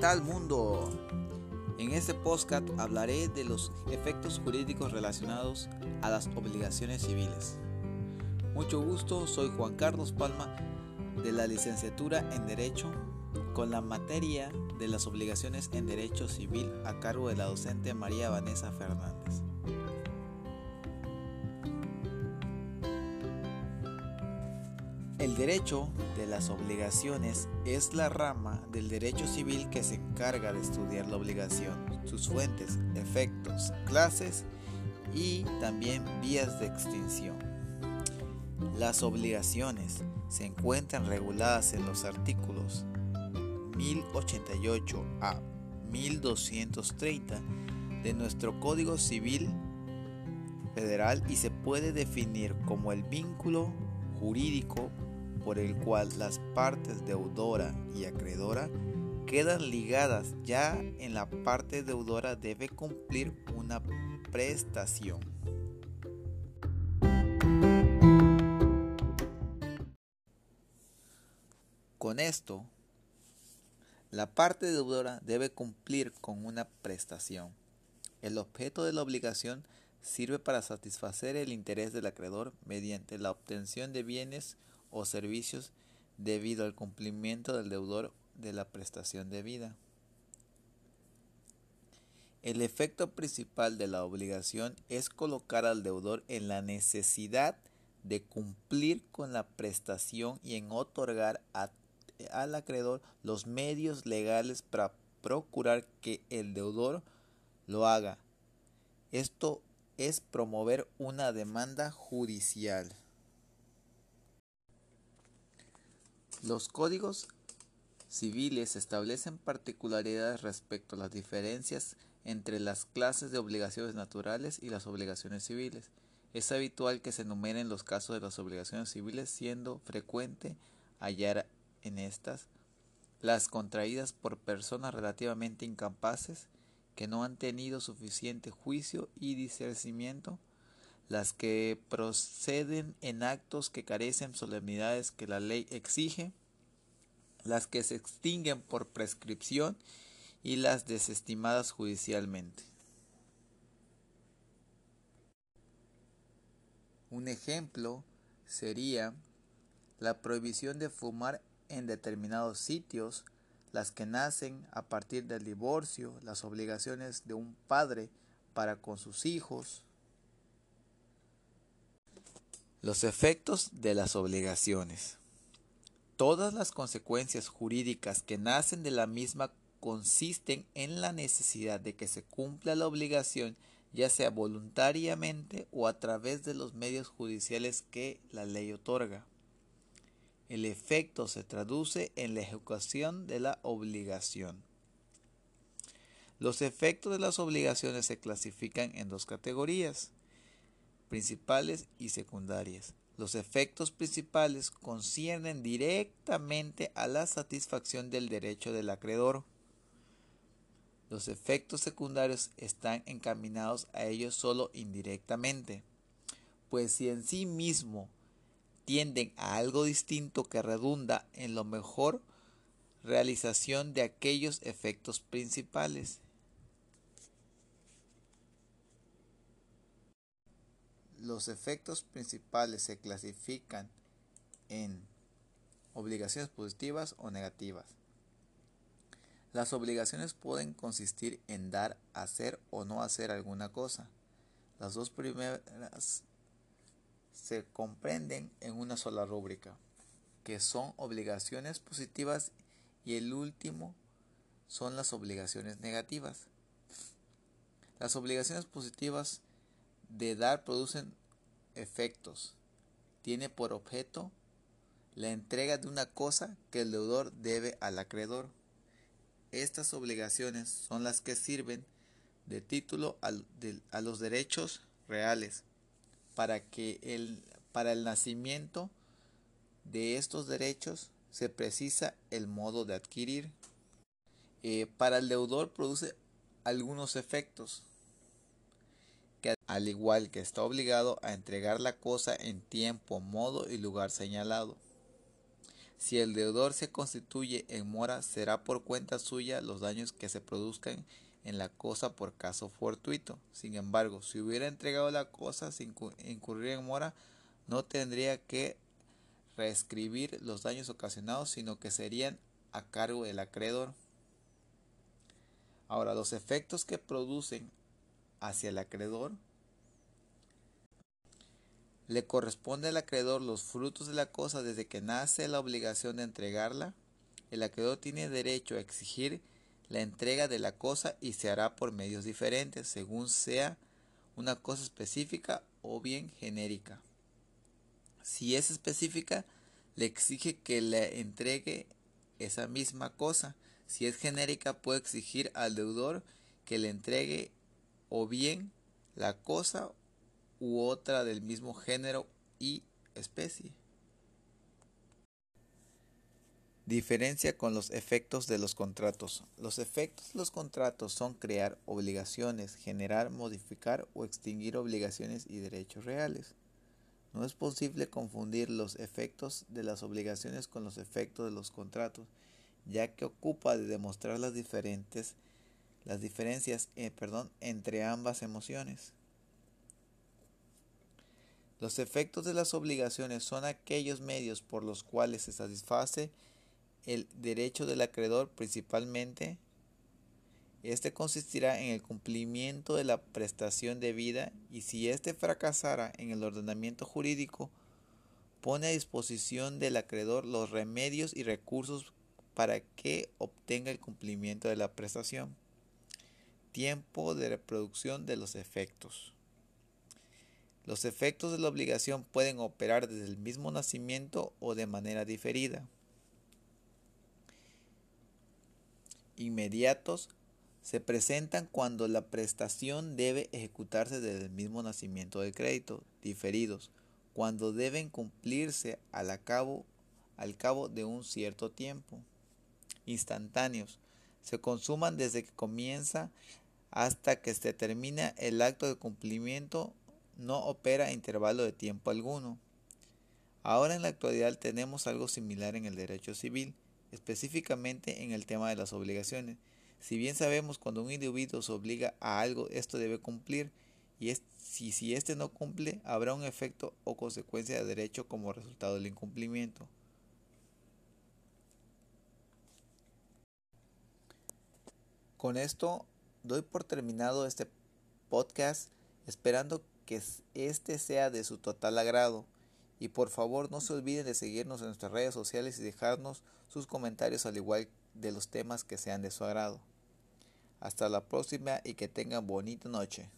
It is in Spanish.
tal mundo? En este podcast hablaré de los efectos jurídicos relacionados a las obligaciones civiles. Mucho gusto, soy Juan Carlos Palma de la licenciatura en Derecho con la materia de las obligaciones en Derecho Civil a cargo de la docente María Vanessa Fernández. El derecho de las obligaciones es la rama del derecho civil que se encarga de estudiar la obligación, sus fuentes, efectos, clases y también vías de extinción. Las obligaciones se encuentran reguladas en los artículos 1088 a 1230 de nuestro Código Civil Federal y se puede definir como el vínculo jurídico por el cual las partes deudora y acreedora quedan ligadas ya en la parte deudora debe cumplir una prestación. Con esto, la parte deudora debe cumplir con una prestación. El objeto de la obligación sirve para satisfacer el interés del acreedor mediante la obtención de bienes o servicios debido al cumplimiento del deudor de la prestación debida. El efecto principal de la obligación es colocar al deudor en la necesidad de cumplir con la prestación y en otorgar al acreedor los medios legales para procurar que el deudor lo haga. Esto es promover una demanda judicial. Los códigos civiles establecen particularidades respecto a las diferencias entre las clases de obligaciones naturales y las obligaciones civiles. Es habitual que se enumeren los casos de las obligaciones civiles, siendo frecuente hallar en estas las contraídas por personas relativamente incapaces que no han tenido suficiente juicio y discernimiento las que proceden en actos que carecen solemnidades que la ley exige, las que se extinguen por prescripción y las desestimadas judicialmente. Un ejemplo sería la prohibición de fumar en determinados sitios, las que nacen a partir del divorcio, las obligaciones de un padre para con sus hijos, los efectos de las obligaciones. Todas las consecuencias jurídicas que nacen de la misma consisten en la necesidad de que se cumpla la obligación ya sea voluntariamente o a través de los medios judiciales que la ley otorga. El efecto se traduce en la ejecución de la obligación. Los efectos de las obligaciones se clasifican en dos categorías principales y secundarias. Los efectos principales conciernen directamente a la satisfacción del derecho del acreedor. Los efectos secundarios están encaminados a ellos solo indirectamente, pues si en sí mismo tienden a algo distinto que redunda en lo mejor realización de aquellos efectos principales. Los efectos principales se clasifican en obligaciones positivas o negativas. Las obligaciones pueden consistir en dar, hacer o no hacer alguna cosa. Las dos primeras se comprenden en una sola rúbrica, que son obligaciones positivas y el último son las obligaciones negativas. Las obligaciones positivas de dar producen efectos. Tiene por objeto la entrega de una cosa que el deudor debe al acreedor. Estas obligaciones son las que sirven de título a, los derechos reales para que el, para el nacimiento de estos derechos se precisa el modo de adquirir. Eh, para el deudor produce algunos efectos al igual que está obligado a entregar la cosa en tiempo, modo y lugar señalado. Si el deudor se constituye en mora, será por cuenta suya los daños que se produzcan en la cosa por caso fortuito. Sin embargo, si hubiera entregado la cosa sin incurrir en mora, no tendría que reescribir los daños ocasionados, sino que serían a cargo del acreedor. Ahora, los efectos que producen hacia el acreedor le corresponde al acreedor los frutos de la cosa desde que nace la obligación de entregarla. El acreedor tiene derecho a exigir la entrega de la cosa y se hará por medios diferentes, según sea una cosa específica o bien genérica. Si es específica, le exige que le entregue esa misma cosa. Si es genérica, puede exigir al deudor que le entregue o bien la cosa u otra del mismo género y especie. Diferencia con los efectos de los contratos. Los efectos de los contratos son crear obligaciones, generar, modificar o extinguir obligaciones y derechos reales. No es posible confundir los efectos de las obligaciones con los efectos de los contratos, ya que ocupa de demostrar las diferentes las diferencias eh, perdón, entre ambas emociones. Los efectos de las obligaciones son aquellos medios por los cuales se satisface el derecho del acreedor principalmente. Este consistirá en el cumplimiento de la prestación debida y si éste fracasara en el ordenamiento jurídico, pone a disposición del acreedor los remedios y recursos para que obtenga el cumplimiento de la prestación. Tiempo de reproducción de los efectos. Los efectos de la obligación pueden operar desde el mismo nacimiento o de manera diferida. Inmediatos se presentan cuando la prestación debe ejecutarse desde el mismo nacimiento del crédito. Diferidos, cuando deben cumplirse al cabo, al cabo de un cierto tiempo. Instantáneos, se consuman desde que comienza hasta que se termina el acto de cumplimiento no opera intervalo de tiempo alguno. Ahora en la actualidad tenemos algo similar en el derecho civil, específicamente en el tema de las obligaciones. Si bien sabemos cuando un individuo se obliga a algo, esto debe cumplir, y si, si éste no cumple, habrá un efecto o consecuencia de derecho como resultado del incumplimiento. Con esto doy por terminado este podcast, esperando que este sea de su total agrado. Y por favor no se olviden de seguirnos en nuestras redes sociales y dejarnos sus comentarios al igual de los temas que sean de su agrado. Hasta la próxima y que tengan bonita noche.